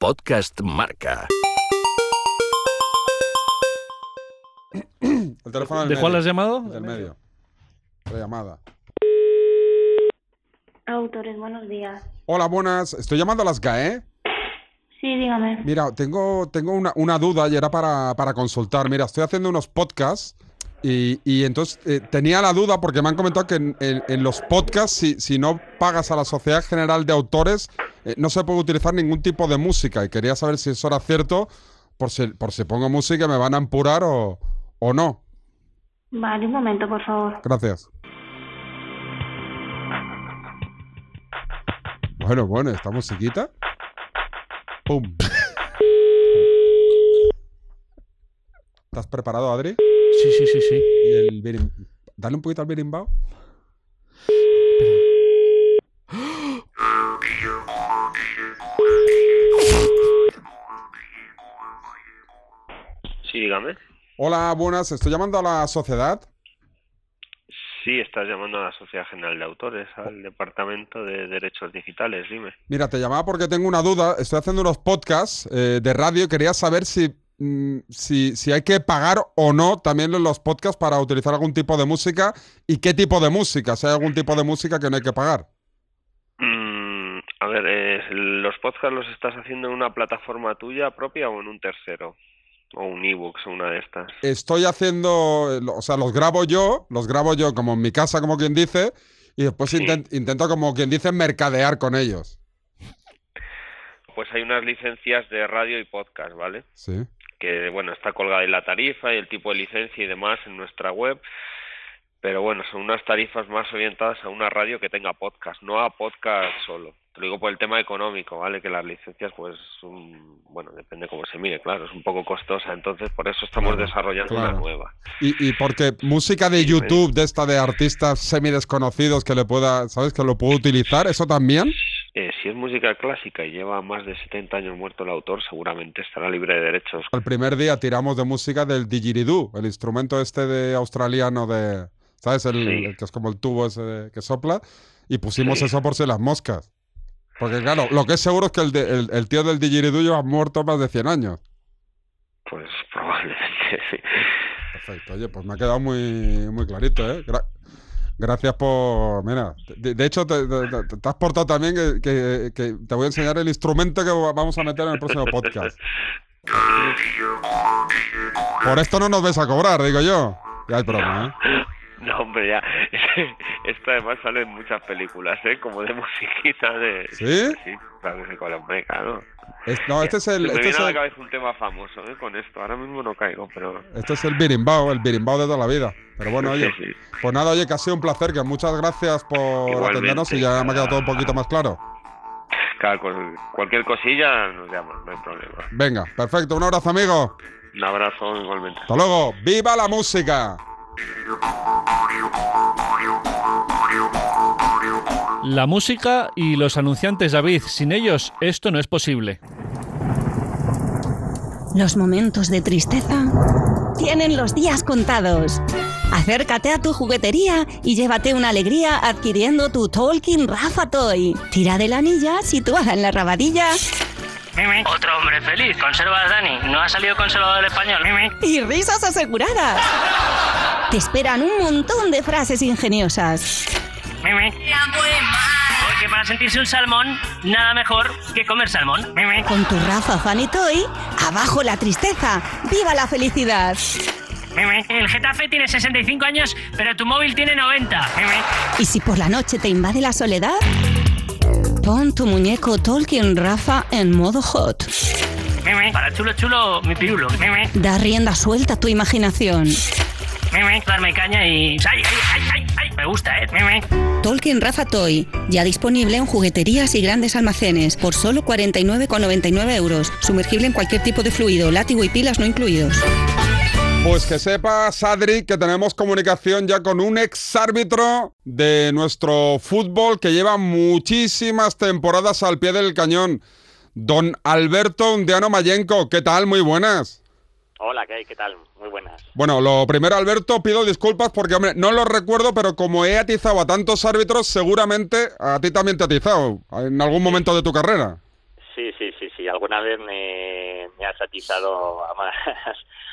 Podcast Marca. El teléfono del ¿De cuál has llamado? Del medio. La llamada. Autores, buenos días. Hola, buenas. Estoy llamando a las GAE. Sí, dígame. Mira, tengo, tengo una, una duda y era para, para consultar. Mira, estoy haciendo unos podcasts y, y entonces eh, tenía la duda porque me han comentado que en, en- en los podcasts, si, si no pagas a la Sociedad General de Autores, eh, no se puede utilizar ningún tipo de música. Y quería saber si eso era cierto, por si, por si pongo música me van a empurar o, o no. Vale, un momento, por favor. Gracias. Bueno, bueno, esta musiquita. ¡Pum! ¿Estás preparado, Adri? Sí, sí, sí, sí. Y el Dale un poquito al birimbao. Sí, dígame. Hola, buenas. Estoy llamando a la sociedad. Sí, estás llamando a la Sociedad General de Autores, al Departamento de Derechos Digitales, dime. Mira, te llamaba porque tengo una duda. Estoy haciendo unos podcasts eh, de radio y quería saber si, si, si hay que pagar o no también los podcasts para utilizar algún tipo de música y qué tipo de música. Si hay algún tipo de música que no hay que pagar. Mm, a ver, eh, ¿los podcasts los estás haciendo en una plataforma tuya propia o en un tercero? O un ebooks o una de estas. Estoy haciendo, eh, o sea, los grabo yo, los grabo yo como en mi casa, como quien dice, y después Sí. intento, como quien dice, mercadear con ellos. Pues hay unas licencias de radio y podcast, ¿vale? Sí. Que bueno, está colgada ahí la tarifa y el tipo de licencia y demás en nuestra web, pero bueno, son unas tarifas más orientadas a una radio que tenga podcast, no a podcast solo. Te lo digo por el tema económico, ¿vale? Que las licencias, pues, bueno, depende cómo se mire, claro, es un poco costosa, entonces por eso estamos Claro, desarrollando claro. una nueva. Y, y porque música de YouTube, de esta de artistas semidesconocidos que le pueda, ¿sabes? Que lo puedo utilizar, ¿eso también? Eh, si es música clásica y lleva más de 70 años muerto el autor, seguramente estará libre de derechos. El primer día tiramos de música del didgeridoo, el instrumento este de australiano de, ¿sabes? El, Sí. el que es como el tubo ese de- que sopla, y pusimos Sí. eso por si las moscas. Porque claro, lo que es seguro es que el, de- el, el tío del didgeridoo lleva muerto más de 100 años. Pues probablemente sí. Perfecto, oye, pues me ha quedado muy, muy clarito, ¿eh? Gra- gracias por... Mira, de, de hecho te, te- te- te has portado también que, que- que te voy a enseñar el instrumento que va- vamos a meter en el próximo podcast. Por esto no nos vais a cobrar, digo yo. Ya es broma, ¿eh? No, hombre, ya. Esto además sale en muchas películas, ¿eh? Como de musiquita de... ¿Sí? Sí, claro la hombre, claro. Es- no, este es el... Me Este viene es a la el, cabeza un tema famoso, ¿eh? Con esto. Ahora mismo no caigo, pero... este es el birimbao, el birimbao de toda la vida. Pero bueno, oye, Sí, sí. pues nada, oye, que ha sido un placer, que muchas gracias por Igualmente. atendernos y ya me ha quedado todo un poquito más claro. Claro, con cualquier cosilla nos llaman, no hay problema. Venga, perfecto, un abrazo, amigo. Un abrazo igualmente. Hasta luego. ¡Viva la música! La música y los anunciantes, David. Sin ellos, esto no es posible. Los momentos de tristeza tienen los días contados. Acércate a tu juguetería y llévate una alegría adquiriendo tu Tolkien Rafa Toy. Tira de la anilla situada en la rabadilla Otro hombre feliz. Conservas, Dani. ¿No ha salido conservado el español? y risas aseguradas. Te esperan un montón de frases ingeniosas. Porque para sentirse un salmón, nada mejor que comer salmón. Con tu Rafa Funny Toy, abajo la tristeza, viva la felicidad. El Getafe tiene 65 años, pero tu móvil tiene 90. Y si por la noche te invade la soledad, pon tu muñeco Tolkien Rafa en modo hot. Para chulo chulo, mi pirulo. Da rienda suelta a tu imaginación. Darme caña y... ¡Ay, ay, ay! Me gusta, ¿eh? Tolkien Rafa Toy, ya disponible en jugueterías y grandes almacenes, por solo 49,99 euros. Sumergible en cualquier tipo de fluido, látigo y pilas no incluidos. Pues que sepas, Adri, que tenemos comunicación ya con un ex árbitro de nuestro fútbol que lleva muchísimas temporadas al pie del cañón. Don Alberto Undiano Mayenco, ¿qué tal? Muy buenas. Hola, ¿qué hay? ¿Qué tal? Muy buenas. Bueno, lo primero, Alberto, pido disculpas porque, hombre, no lo recuerdo, pero como he atizado a tantos árbitros, seguramente a ti también te ha atizado en algún momento de tu carrera. Sí, sí, sí, sí. alguna vez me, me ha atizado además,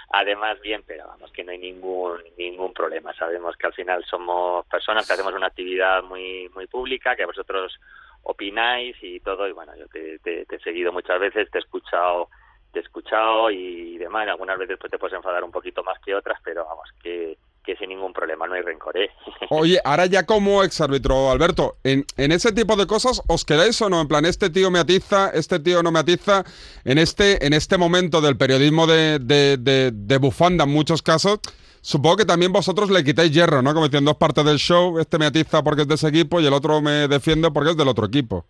además bien, pero vamos, que no hay ningún ningún problema. Sabemos que al final somos personas que hacemos una actividad muy muy pública, que vosotros opináis y todo, y bueno, yo te, te- he seguido muchas veces, te he escuchado te he escuchado y demás, algunas veces pues te puedes enfadar un poquito más que otras, pero vamos, que, que sin ningún problema, no hay rencor, ¿eh? Oye, ahora ya como exárbitro, Alberto, ¿en, en ese tipo de cosas os quedáis o no? En plan, este tío me atiza, este tío no me atiza. En este, en este momento del periodismo de, de, de- de bufanda, en muchos casos, supongo que también vosotros le quitáis hierro, ¿no? Como diciendo, dos partes del show, este me atiza porque es de ese equipo y el otro me defiende porque es del otro equipo.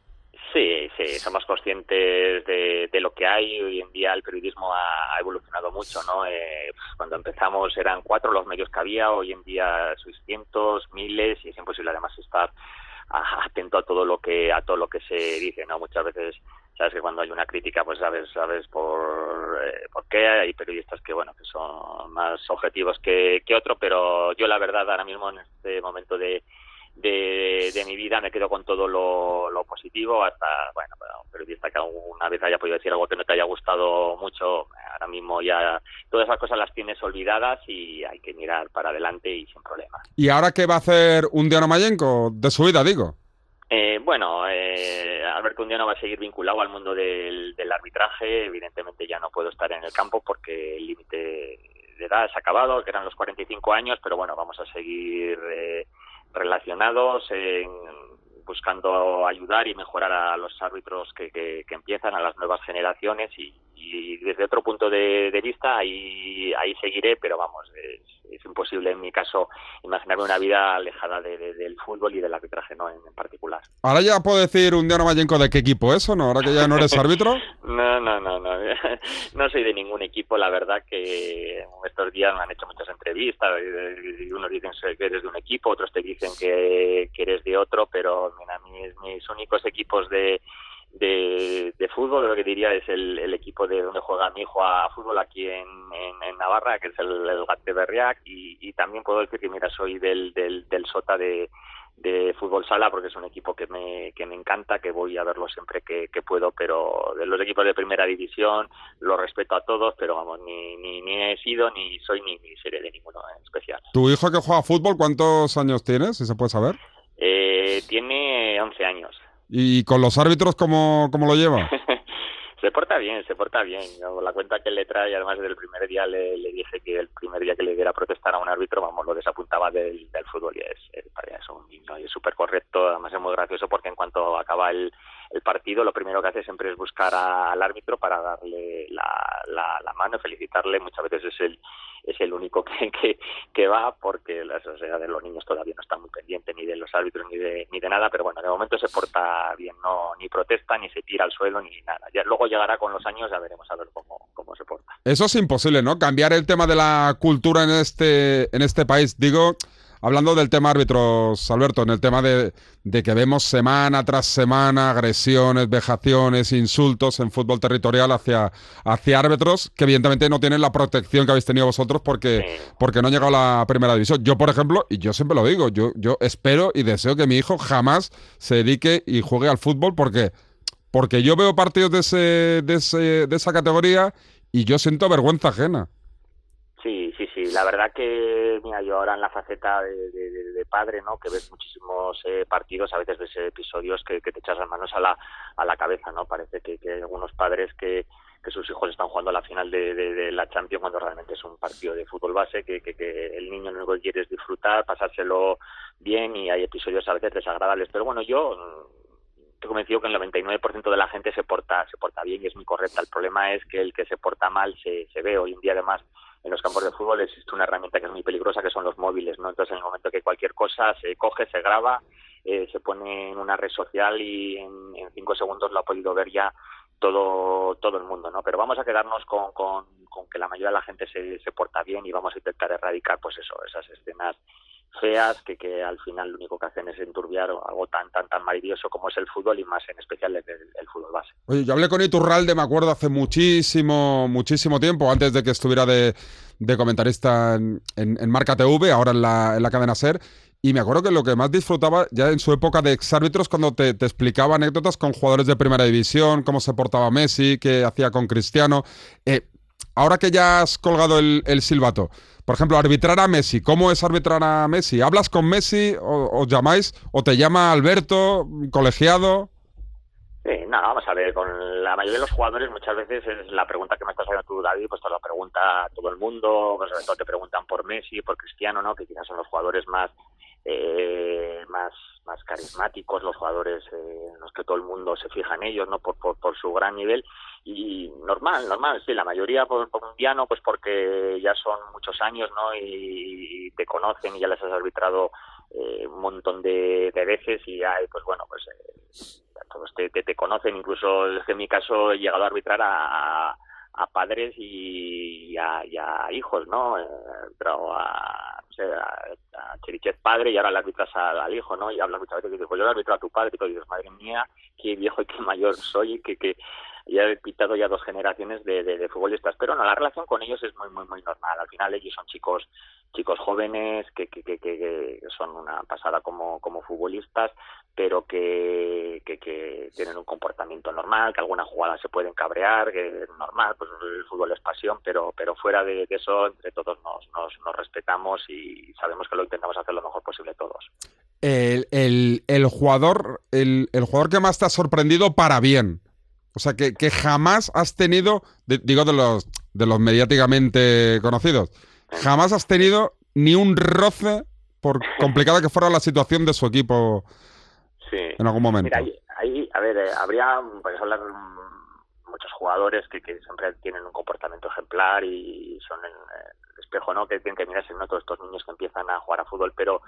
Sí, somos conscientes de, lo que hay. Hoy en día el periodismo ha, evolucionado mucho, ¿no? Eh, cuando empezamos eran cuatro los medios que había, hoy en día cientos, miles y es imposible además estar atento a todo lo que a todo lo que se dice, ¿no? Muchas veces sabes que cuando hay una crítica pues sabes sabes por eh, por qué hay periodistas que bueno que son más objetivos que, que otro pero yo la verdad ahora mismo en este momento de de, mi vida me quedo con todo lo, lo positivo hasta bueno periodista que alguna vez haya podido decir algo que no te haya gustado mucho ahora mismo ya todas esas cosas las tienes olvidadas y hay que mirar para adelante y sin problema ¿Y ahora qué va a hacer un Diano Mayenco de su vida, digo? Eh, bueno, eh, Alberto Undiano va a seguir vinculado al mundo del, del arbitraje. Evidentemente ya no puedo estar en el campo porque el límite de edad se ha acabado, que eran los 45 años, pero bueno, vamos a seguir eh, relacionados, en- buscando ayudar y mejorar a los árbitros que, que- que empiezan, a las nuevas generaciones y, y desde otro punto de, de vista ahí, ahí seguiré, pero vamos, es, es imposible en mi caso imaginarme una vida alejada de- de- del fútbol y del arbitraje no en, en particular. Ahora ya puedo decir un Diano Mayenco de qué equipo es o no, ahora que ya no eres árbitro. No, no, no, no. No soy de ningún equipo. La verdad que estos días me han hecho muchas entrevistas. y- y Unos dicen que eres de un equipo, otros te dicen que, que eres de otro, pero mira, mis, mis únicos equipos de, de, de fútbol, lo que diría es el, el equipo de donde juega mi hijo a fútbol aquí en, en, en Navarra, que es el, el Gat de Berriac, y, y también puedo decir que, mira, soy del, del, del Sota de, de fútbol sala porque es un equipo que me, que me encanta, que voy a verlo siempre que, que puedo, pero de los equipos de primera división los respeto a todos, pero vamos, ni, ni, ni he sido, ni soy, ni, ni seré de ninguno en especial. ¿Tu hijo que juega fútbol cuántos años tienes, si se puede saber? Eh, tiene 11 años. ¿Y con los árbitros cómo, cómo lo lleva? se porta bien, se porta bien. Yo, la cuenta que le trae, además desde el primer día le, le dije que el primer día que le diera a protestar a un árbitro, vamos, lo desapuntaba del, del fútbol y es, es, es un niño es súper correcto. Además es muy gracioso porque en cuanto acaba el, el partido, lo primero que hace siempre es buscar al árbitro para darle la, la, la mano, felicitarle. Muchas veces es el es el único que, que, que va porque la sociedad de los niños todavía no está muy pendiente ni de los árbitros ni de, ni de nada, pero bueno, de momento se porta bien, no ni protesta, ni se tira al suelo, ni nada. Ya, luego llegará con los años, ya veremos a ver cómo, cómo se porta. Eso es imposible, ¿no? Cambiar el tema de la cultura en este, en este país. Digo, hablando del tema árbitros, Alberto, en el tema de, de que vemos semana tras semana agresiones, vejaciones, insultos en fútbol territorial hacia, hacia árbitros que evidentemente no tienen la protección que habéis tenido vosotros porque, porque no han llegado a la primera división. Yo, por ejemplo, y yo siempre lo digo, yo, yo espero y deseo que mi hijo jamás se dedique y juegue al fútbol porque, porque yo veo partidos de, ese, de, ese, de esa categoría y yo siento vergüenza ajena. Sí. La verdad que, mira, yo ahora en la faceta de, padre, ¿no? Que ves muchísimos eh, partidos, a veces ves episodios que, te echas las manos a la, a la cabeza, ¿no? Parece que, hay algunos padres que, que sus hijos están jugando a la final de, de- la Champions cuando realmente es un partido de fútbol base, que, que, que el niño lo único que quiere es disfrutar, pasárselo bien y hay episodios a veces desagradables. Pero bueno, yo mm, estoy convencido que el 99% de la gente se porta se porta bien y es muy correcta. El problema es que el que se porta mal se, se ve. Hoy en día, además, en los campos de fútbol existe una herramienta que es muy peligrosa, que son los móviles. ¿no? Entonces, en el momento que cualquier cosa se coge, se graba, eh, se pone en una red social y en, en cinco segundos lo ha podido ver ya todo todo el mundo, ¿no? Pero vamos a quedarnos con, con, con que la mayoría de la gente se, se porta bien y vamos a intentar erradicar, pues eso, esas escenas feas que, que al final lo único que hacen es enturbiar algo tan tan tan maravilloso como es el fútbol y más en especial el, fútbol base. Oye, yo hablé con Iturralde, me acuerdo, hace muchísimo, muchísimo tiempo, antes de que estuviera de, de comentarista en, en- en Marca TV, ahora en la, en la cadena SER, Y me acuerdo que lo que más disfrutaba ya en su época de exárbitros cuando te, te explicaba anécdotas con jugadores de primera división, cómo se portaba Messi, qué hacía con Cristiano. Eh, ahora que ya has colgado el, silbato, por ejemplo, arbitrar a Messi, ¿cómo es arbitrar a Messi? ¿Hablas con Messi o os llamáis o te llama Alberto, colegiado? Sí, no, vamos a ver, con la mayoría de los jugadores muchas veces es la pregunta que me estás haciendo tú, David, pues te lo pregunta todo el mundo, pues sobre todo te preguntan por Messi, por Cristiano, ¿no? Que quizás son los jugadores más eh, más más carismáticos, los jugadores eh, en los que todo el mundo se fija en ellos, ¿no? Por, por su gran nivel y normal, normal, sí, la mayoría por, por un piano, pues porque ya son muchos años, ¿no? Y, te conocen y ya les has arbitrado eh, un montón de, veces y hay, pues bueno, pues eh, todos te, te, conocen, incluso es que en mi caso he llegado a arbitrar a, a padres y a, y a hijos, ¿no? Eh, pero a, no sé, a, a Cherichet padre y ahora le arbitras al, al hijo, ¿no? Y hablas muchas veces y dices, pues yo le arbitro a tu padre y tú dices, madre mía, qué viejo y qué mayor soy, que, que ya he pitado ya dos generaciones de, de, futbolistas. Pero no, la relación con ellos es muy, muy, muy normal. Al final ellos son chicos chicos jóvenes que, que, que, que son una pasada como, como futbolistas, pero que, que, tienen un comportamiento normal, que alguna jugada se pueden cabrear, que es normal, pues el fútbol es pasión, pero, pero fuera de, de eso, entre todos nos, nos, nos respetamos y sabemos que lo intentamos hacer lo mejor posible todos. El, el, el jugador, el, el jugador que más te ha sorprendido para bien. O sea, que, que jamás has tenido, de- digo de los, de los mediáticamente conocidos, jamás has tenido ni un roce por complicada que fuera la situación de su equipo Sí. en algún momento. Mira, ahí, ahí, a ver, eh, habría, podemos hablar muchos jugadores que, que siempre tienen un comportamiento ejemplar y son el, el espejo, ¿no? Que tienen que mirarse, ¿no? Todos estos niños que empiezan a jugar a fútbol, pero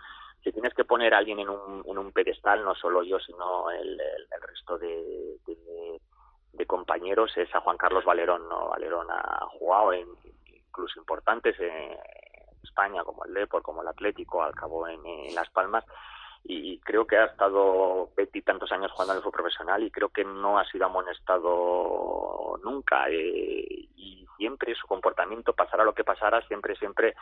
si tienes que poner a alguien en un, en un pedestal, no solo yo, sino el, el, el resto de, de, de compañeros, es a Juan Carlos Valerón, ¿no? Valerón ha jugado en clubes importantes en España, como el Depor, como el Atlético, al cabo en, Las Palmas, y creo que ha estado veintitantos años jugando el fútbol profesional y creo que no ha sido amonestado nunca eh, y siempre su comportamiento pasara lo que pasara siempre siempre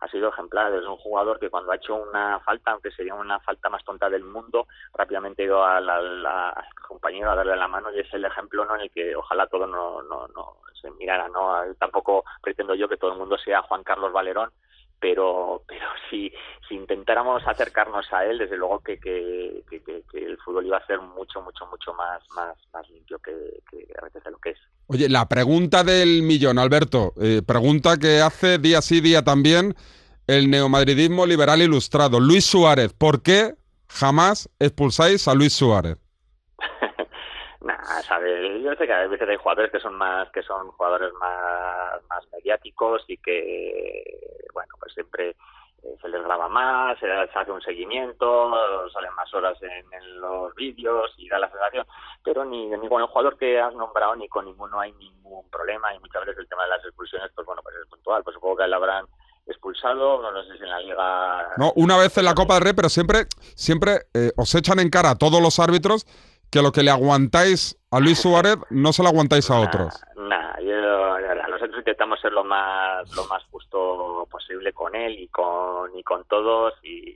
ha sido ejemplar. Es un jugador que cuando ha hecho una falta aunque sería una falta más tonta del mundo rápidamente ha ido a la, la- al compañero a darle la mano y es el ejemplo no en el que ojalá todo no no no se mirara no tampoco pretendo yo que todo el mundo sea Juan Carlos Valerón pero pero si, si intentáramos acercarnos a él desde luego que, que, que, que- que el fútbol iba a ser mucho mucho mucho más más más limpio que, que a veces de lo que es Oye, la pregunta del millón, Alberto, eh, pregunta que hace día sí, día también el neomadridismo liberal ilustrado. Luis Suárez, ¿por qué jamás expulsáis a Luis Suárez? Nah, sabe, yo sé que a veces hay jugadores que son más, que son jugadores más, más mediáticos y que, bueno, pues siempre eh, se les graba más, se, hace un seguimiento, salen más horas en, en los vídeos y da la sensación, pero ni, ni con el jugador que has nombrado ni con ninguno hay ningún problema y muchas veces el tema de las expulsiones, pues bueno, pues es puntual, pues supongo que le habrán expulsado, no, no sé si en la liga... No, una vez en la Copa del Rey, pero siempre, siempre eh, os echan en cara a todos los árbitros que lo que le aguantáis a Luis Suárez no se lo aguantáis a otros. Nah, yo, la verdad, nosotros intentamos ser lo más lo más justo posible con él y con y con todos y,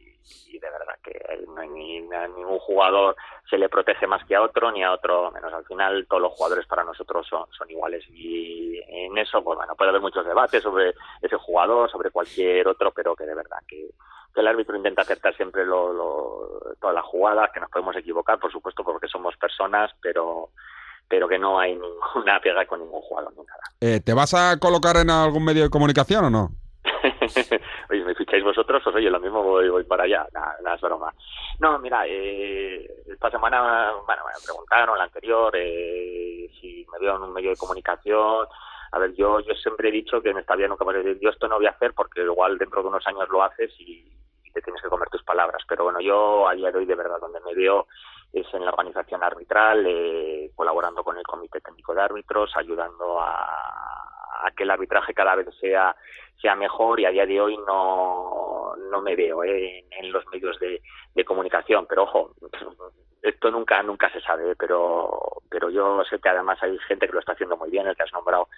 de verdad que no ni, a ningún jugador se le protege más que a otro ni a otro menos. Al final todos los jugadores para nosotros son, son iguales y en eso pues bueno puede haber muchos debates sobre ese jugador sobre cualquier otro pero que de verdad que que el árbitro intenta acertar siempre lo, lo, todas las jugadas, que nos podemos equivocar, por supuesto, porque somos personas, pero pero que no hay ninguna pega con ningún jugador ni nada. Eh, ¿Te vas a colocar en algún medio de comunicación o no? oye, me ficháis vosotros, pues oye, lo mismo voy, voy para allá, nada, nada, es broma. No, mira, eh, esta semana, bueno, me preguntaron, la anterior, eh, si me veo en un medio de comunicación. A ver, yo, yo siempre he dicho que en esta vida nunca me decir, yo esto no voy a hacer porque igual dentro de unos años lo haces y, y te tienes que comer tus palabras. Pero bueno, yo a día de hoy de verdad donde me veo es en la organización arbitral, eh, colaborando con el Comité Técnico de Árbitros, ayudando a, a que el arbitraje cada vez sea sea mejor y a día de hoy no, no me veo eh, en, los medios de, de, comunicación. Pero ojo, esto nunca nunca se sabe, pero pero yo sé que además hay gente que lo está haciendo muy bien, el que has nombrado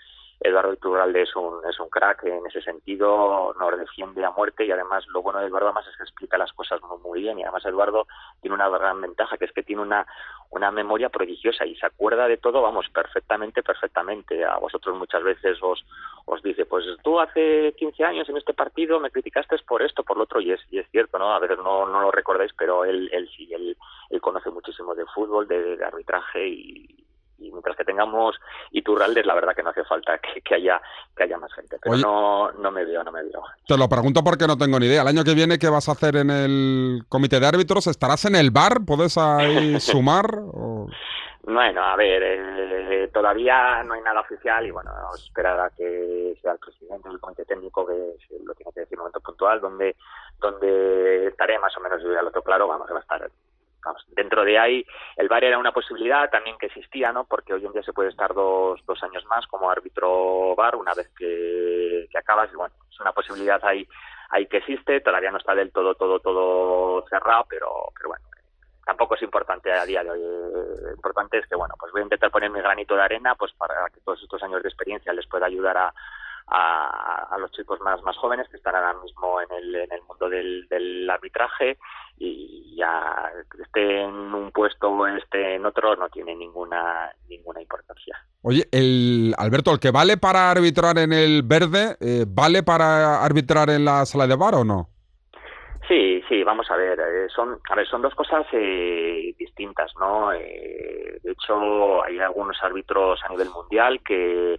Eduardo Iturralde es un, es un crack en ese sentido, nos defiende a muerte y además lo bueno de Eduardo además es que explica las cosas muy, muy bien y además Eduardo tiene una gran ventaja que es que tiene una, una memoria prodigiosa y se acuerda de todo, vamos, perfectamente, perfectamente. A vosotros muchas veces os, os dice, pues tú hace 15 años en este partido me criticaste por esto, por lo otro y es, y es cierto, ¿no? A veces no, no lo recordáis, pero él, él sí, él, él conoce muchísimo de fútbol, de, de arbitraje y, y mientras que tengamos Iturraldes, la verdad que no hace falta que, que haya que haya más gente. Pero Oye. no, no me veo, no me veo. Te lo pregunto porque no tengo ni idea. El año que viene, ¿qué vas a hacer en el comité de árbitros? ¿Estarás en el bar? ¿Puedes ahí sumar? O- Bueno, a ver, eh, todavía no hay nada oficial y bueno, esperar a que sea el presidente del comité técnico que lo tiene que decir en un momento puntual, donde donde estaré más o menos, yo ya lo tengo claro, vamos, que va a estar vamos, dentro de ahí. El VAR era una posibilidad también que existía, ¿no? Porque hoy en día se puede estar dos, dos años más como árbitro VAR una vez que, que acabas y bueno, es una posibilidad ahí, ahí que existe, todavía no está del todo, todo, todo cerrado, pero, pero bueno, tampoco es importante a día de hoy. Lo importante es que, bueno, pues voy a intentar poner mi granito de arena pues para que todos estos años de experiencia les pueda ayudar a, a, a los chicos más, más jóvenes que están ahora mismo en el, en el mundo del, del arbitraje y ya esté en un puesto o esté en otro no tiene ninguna ninguna importancia. Oye, el Alberto, ¿el que vale para arbitrar en el verde, eh, vale para arbitrar en la sala de bar o no? Sí, sí, vamos a ver, eh, son, a ver, son dos cosas eh, distintas, ¿no? Eh, de hecho, hay algunos árbitros a nivel mundial que,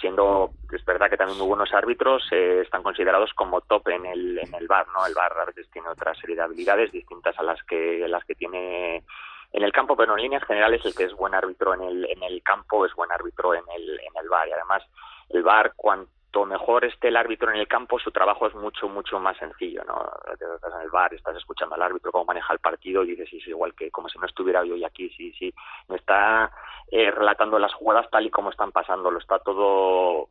siendo, es verdad que también muy buenos árbitros, eh, están considerados como top en el, en el bar, ¿no? El bar a veces tiene otra serie de habilidades distintas a las que, las que tiene en el campo, pero en líneas generales el que es buen árbitro en el, en el campo es buen árbitro en el, en el bar y además el bar cuanto mejor esté el árbitro en el campo su trabajo es mucho mucho más sencillo no estás en el bar estás escuchando al árbitro cómo maneja el partido y dices sí, igual que como si no estuviera hoy aquí sí sí me está eh, relatando las jugadas tal y como están pasando lo está todo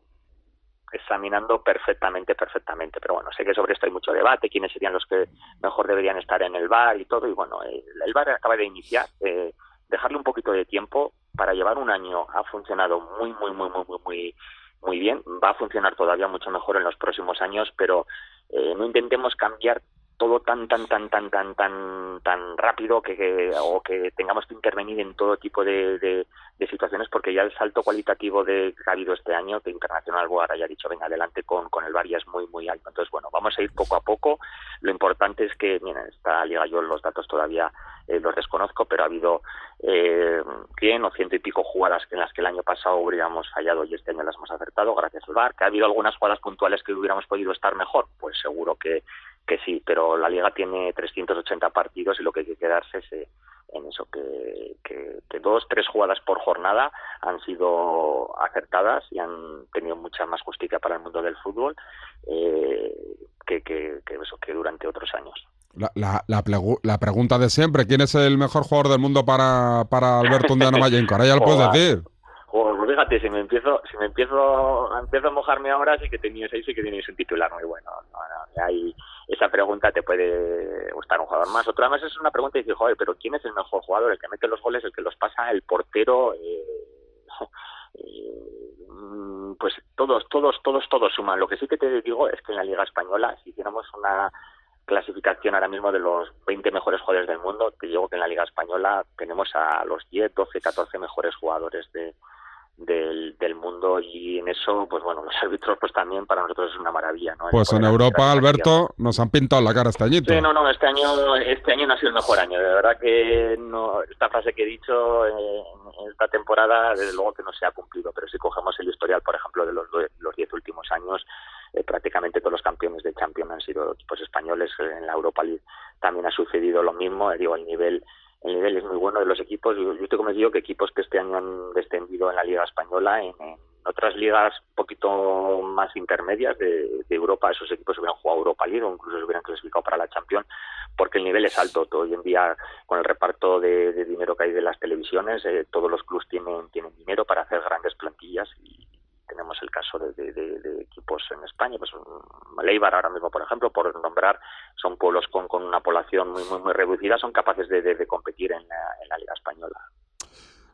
examinando perfectamente, perfectamente. Pero bueno, sé que sobre esto hay mucho debate, quiénes serían los que mejor deberían estar en el bar y todo. Y bueno, el, el bar acaba de iniciar, eh, dejarle un poquito de tiempo para llevar un año. Ha funcionado muy, muy, muy, muy, muy, muy, muy bien. Va a funcionar todavía mucho mejor en los próximos años, pero eh, no intentemos cambiar todo tan tan tan tan tan tan tan rápido que, que- o que tengamos que intervenir en todo tipo de, de, situaciones porque ya el salto cualitativo de, que ha habido este año que Internacional Boar haya dicho venga adelante con, con el VAR ya es muy muy alto. Entonces bueno vamos a ir poco a poco. Lo importante es que miren esta liga yo los datos todavía eh, los desconozco pero ha habido eh, 100 o ciento y pico jugadas en las que el año pasado hubiéramos fallado y este año las hemos acertado gracias al VAR que ha habido algunas jugadas puntuales que hubiéramos podido estar mejor pues seguro que que sí, pero la liga tiene 380 partidos y lo que hay que quedarse es eh, en eso, que, que, que dos, tres jugadas por jornada han sido acertadas y han tenido mucha más justicia para el mundo del fútbol eh, que, que, que eso, que durante otros años. La, la, la, pregunta de siempre, ¿quién es el mejor jugador del mundo para, para Alberto Undiano Mayenco? Ahora ya lo puedes decir. Fíjate, si me empiezo, si me empiezo, empiezo a mojarme ahora, sí que teníais ahí, sí que tenéis un titular muy bueno. No, no, ahí esa pregunta te puede gustar un jugador más. Otra más es una pregunta y dices, joder, pero ¿quién es el mejor jugador? El que mete los goles, el que los pasa, el portero. Eh, eh, pues todos, todos, todos, todos suman. Lo que sí que te digo es que en la Liga Española, si hiciéramos una clasificación ahora mismo de los 20 mejores jugadores del mundo, te digo que en la Liga Española tenemos a los 10, 12, 14 mejores jugadores de, del, del mundo y en eso, pues bueno, los árbitros pues también para nosotros es una maravilla, ¿no? Pues en Europa, Alberto, nos han pintado la cara este añito. Sí, no, no, este año, este año no ha sido el mejor año. De verdad que no, esta frase que he dicho eh, en esta temporada, desde luego que no se ha cumplido. Pero si cogemos el historial, por ejemplo, de los los diez últimos años, eh, prácticamente todos los campeones de Champions han sido equipos españoles. En la Europa League también ha sucedido lo mismo. Eh, digo, el nivel el nivel es muy bueno de los equipos. Yo, yo estoy convencido que equipos que este año han descendido en la Liga Española, en, en otras ligas un poquito más intermedias de, de Europa, esos equipos hubieran jugado Europa League o incluso se hubieran clasificado para la Champions, porque el nivel es alto. Todo hoy en día, con el reparto de, dinero que hay de las televisiones, eh, todos los clubes tienen, tienen dinero para hacer grandes plantillas y tenemos el caso de, equipos en España, pues Leibar ahora mismo, por ejemplo, por nombrar, son pueblos con, con una población muy muy muy reducida, son capaces de, competir en la, en la Liga Española.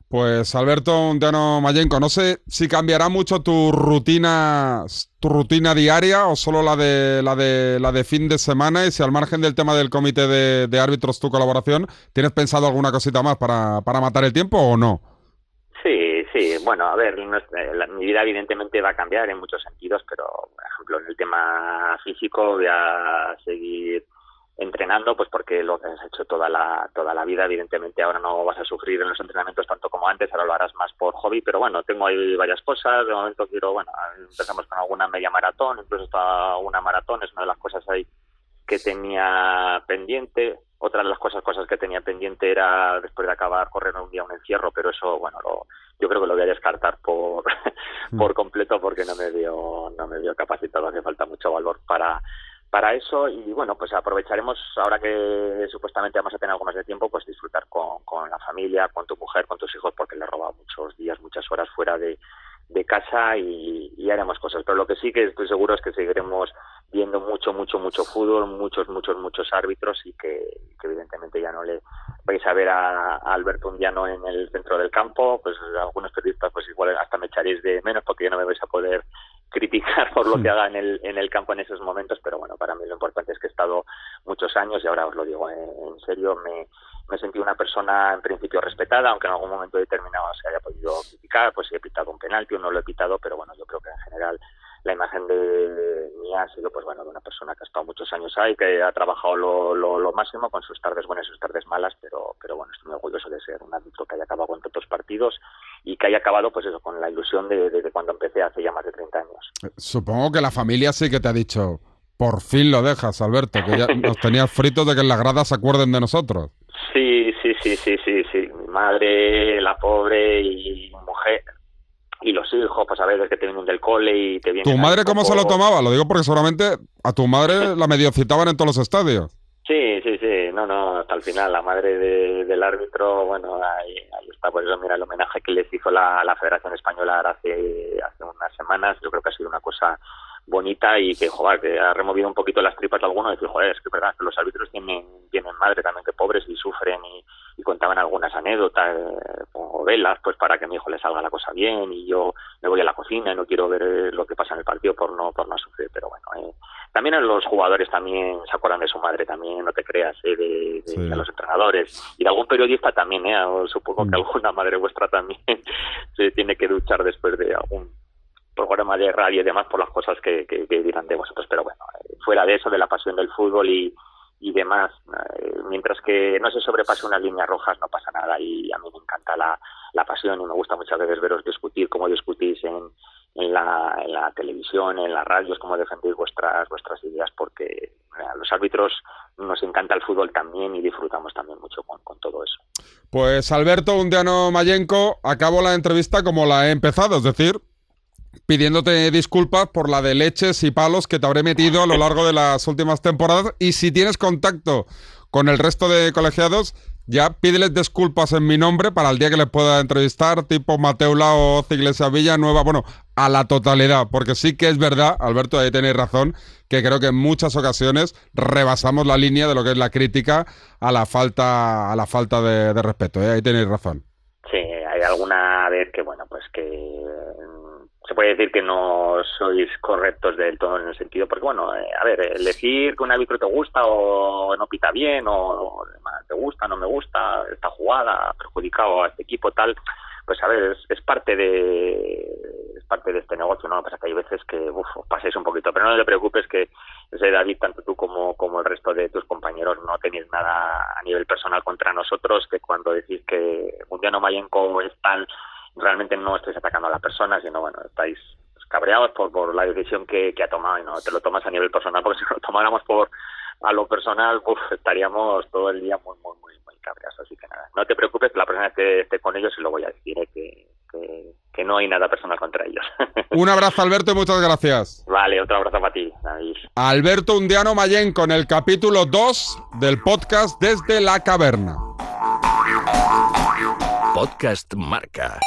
Pues Alberto Undiano Mayenco, no sé si cambiará mucho tu rutina, tu rutina diaria o solo la de la de la de fin de semana y si al margen del tema del comité de, de árbitros tu colaboración, ¿tienes pensado alguna cosita más para, para matar el tiempo o no? Sí, bueno, a ver, nuestra- la- mi vida evidentemente va a cambiar en muchos sentidos, pero por ejemplo en el tema físico voy a seguir entrenando, pues porque lo has hecho toda la toda la vida, evidentemente ahora no vas a sufrir en los entrenamientos tanto como antes, ahora lo harás más por hobby, pero bueno, tengo ahí varias cosas, de momento quiero, bueno, empezamos con alguna media maratón, incluso hasta una maratón, es una de las cosas ahí que tenía pendiente. Otra de las cosas, cosas que tenía pendiente era después de acabar correr un día un encierro, pero eso, bueno, lo, yo creo que lo voy a descartar por, por completo porque no me veo, no me veo capacitado, hace falta mucho valor para para eso y bueno pues aprovecharemos ahora que supuestamente vamos a tener algo más de tiempo pues disfrutar con, con la familia con tu mujer con tus hijos porque le he robado muchos días muchas horas fuera de, de casa y, y haremos cosas. Pero lo que sí que estoy seguro es que seguiremos viendo mucho mucho mucho fútbol muchos muchos muchos árbitros y que, que evidentemente ya no le vais a ver a, Alberto Undiano en el centro del campo. Pues algunos periodistas pues igual hasta me echaréis de menos porque ya no me vais a poder criticar por lo que haga en el, en el campo en esos momentos, pero bueno, para mí lo importante es que he estado muchos años y ahora os lo digo en, en serio, me, me sentí una persona en principio respetada, aunque en algún momento determinado se haya podido criticar, pues si he pitado un penalti o no lo he pitado, pero bueno, yo creo que en general la imagen de mía ha sido pues bueno de una persona que ha estado muchos años ahí, que ha trabajado lo, lo, lo máximo con sus tardes buenas y sus tardes malas, pero, pero bueno, estoy muy orgulloso de ser un árbitro que haya acabado con tantos partidos y que haya acabado pues eso, con la ilusión de, de, de cuando empecé hace ya más de 30 años. Eh, Supongo que la familia sí que te ha dicho, por fin lo dejas, Alberto, que ya nos tenías fritos de que en las gradas se acuerden de nosotros. Sí, sí, sí, sí, sí, sí. Mi madre, la pobre y mujer y los hijos, pues a veces que te vienen del cole y te vienen... ¿Tu madre cómo se lo tomaba? Lo digo porque seguramente a tu madre la medio citaban en todos los estadios. Sí, sí, sí, no, no, hasta el final, la madre de- del árbitro, bueno, ahí, ahí está, por eso mira el homenaje que les hizo la, la Federación Española hace, hace unas semanas, yo creo que ha sido una cosa bonita y que, joder, que ha removido un poquito las tripas de algunos y decir, joder, es que verdad que los árbitros tienen, tienen madre también que pobres y sufren y, y contaban algunas anécdotas eh, o velas pues para que a mi hijo le salga la cosa bien y yo me voy a la cocina y no quiero ver eh, lo que pasa en el partido por no por no sufrir pero bueno eh, también los jugadores también se acuerdan de su madre también no te creas eh, de, Sí. de los entrenadores y de algún periodista también eh supongo que Mm. alguna madre vuestra también se tiene que duchar después de algún programa de radio y demás por las cosas que, que, que dirán de vosotros pero bueno eh, fuera de eso de la pasión del fútbol y y demás, eh, mientras que no se sobrepase unas líneas rojas no pasa nada y a mí me encanta la, la pasión y me gusta muchas veces veros discutir como discutís en, en, la, en la televisión, en las radios, cómo defendéis vuestras vuestras ideas porque eh, a los árbitros nos encanta el fútbol también y disfrutamos también mucho con, con todo eso. Pues Alberto Undiano Mayenco, acabo la entrevista como la he empezado, es decir, pidiéndote disculpas por la de leches y palos que te habré metido a lo largo de las últimas temporadas y si tienes contacto con el resto de colegiados, ya pídeles disculpas en mi nombre para el día que les pueda entrevistar, tipo Mateula o Iglesia Villa Nueva, bueno, a la totalidad, porque sí que es verdad, Alberto, ahí tenéis razón, que creo que en muchas ocasiones rebasamos la línea de lo que es la crítica a la falta, a la falta de, respeto, ¿eh? ahí tenéis razón. Sí, hay alguna vez que, bueno, pues que se puede decir que no sois correctos del todo en el sentido, porque, bueno, eh, a ver, el decir que un árbitro te gusta o no pita bien o te gusta, no me gusta, esta jugada ha perjudicado a este equipo, tal, pues a ver, es, es parte de es parte de este negocio, ¿no? Pasa que hay veces que, uf, un poquito, pero no te preocupes que ese David, tanto tú como, como el resto de tus compañeros, no tenéis nada a nivel personal contra nosotros, que cuando decís que Mundiano Mayenco es tal, realmente no estáis atacando a la persona, sino, bueno, estáis cabreados por, por la decisión que, que ha tomado y no te lo tomas a nivel personal, porque si lo tomáramos por a lo personal, uf, estaríamos todo el día muy, muy, muy, muy cabreados. Así que nada, no te preocupes, que la persona que esté con ellos se lo voy a decir, ¿eh? que, que, que no hay nada personal contra ellos. Un abrazo, Alberto, y muchas gracias. vale, otro abrazo para ti, David. Alberto Undiano Mayenco en el capítulo 2 del podcast Desde la Caverna. Podcast Marca.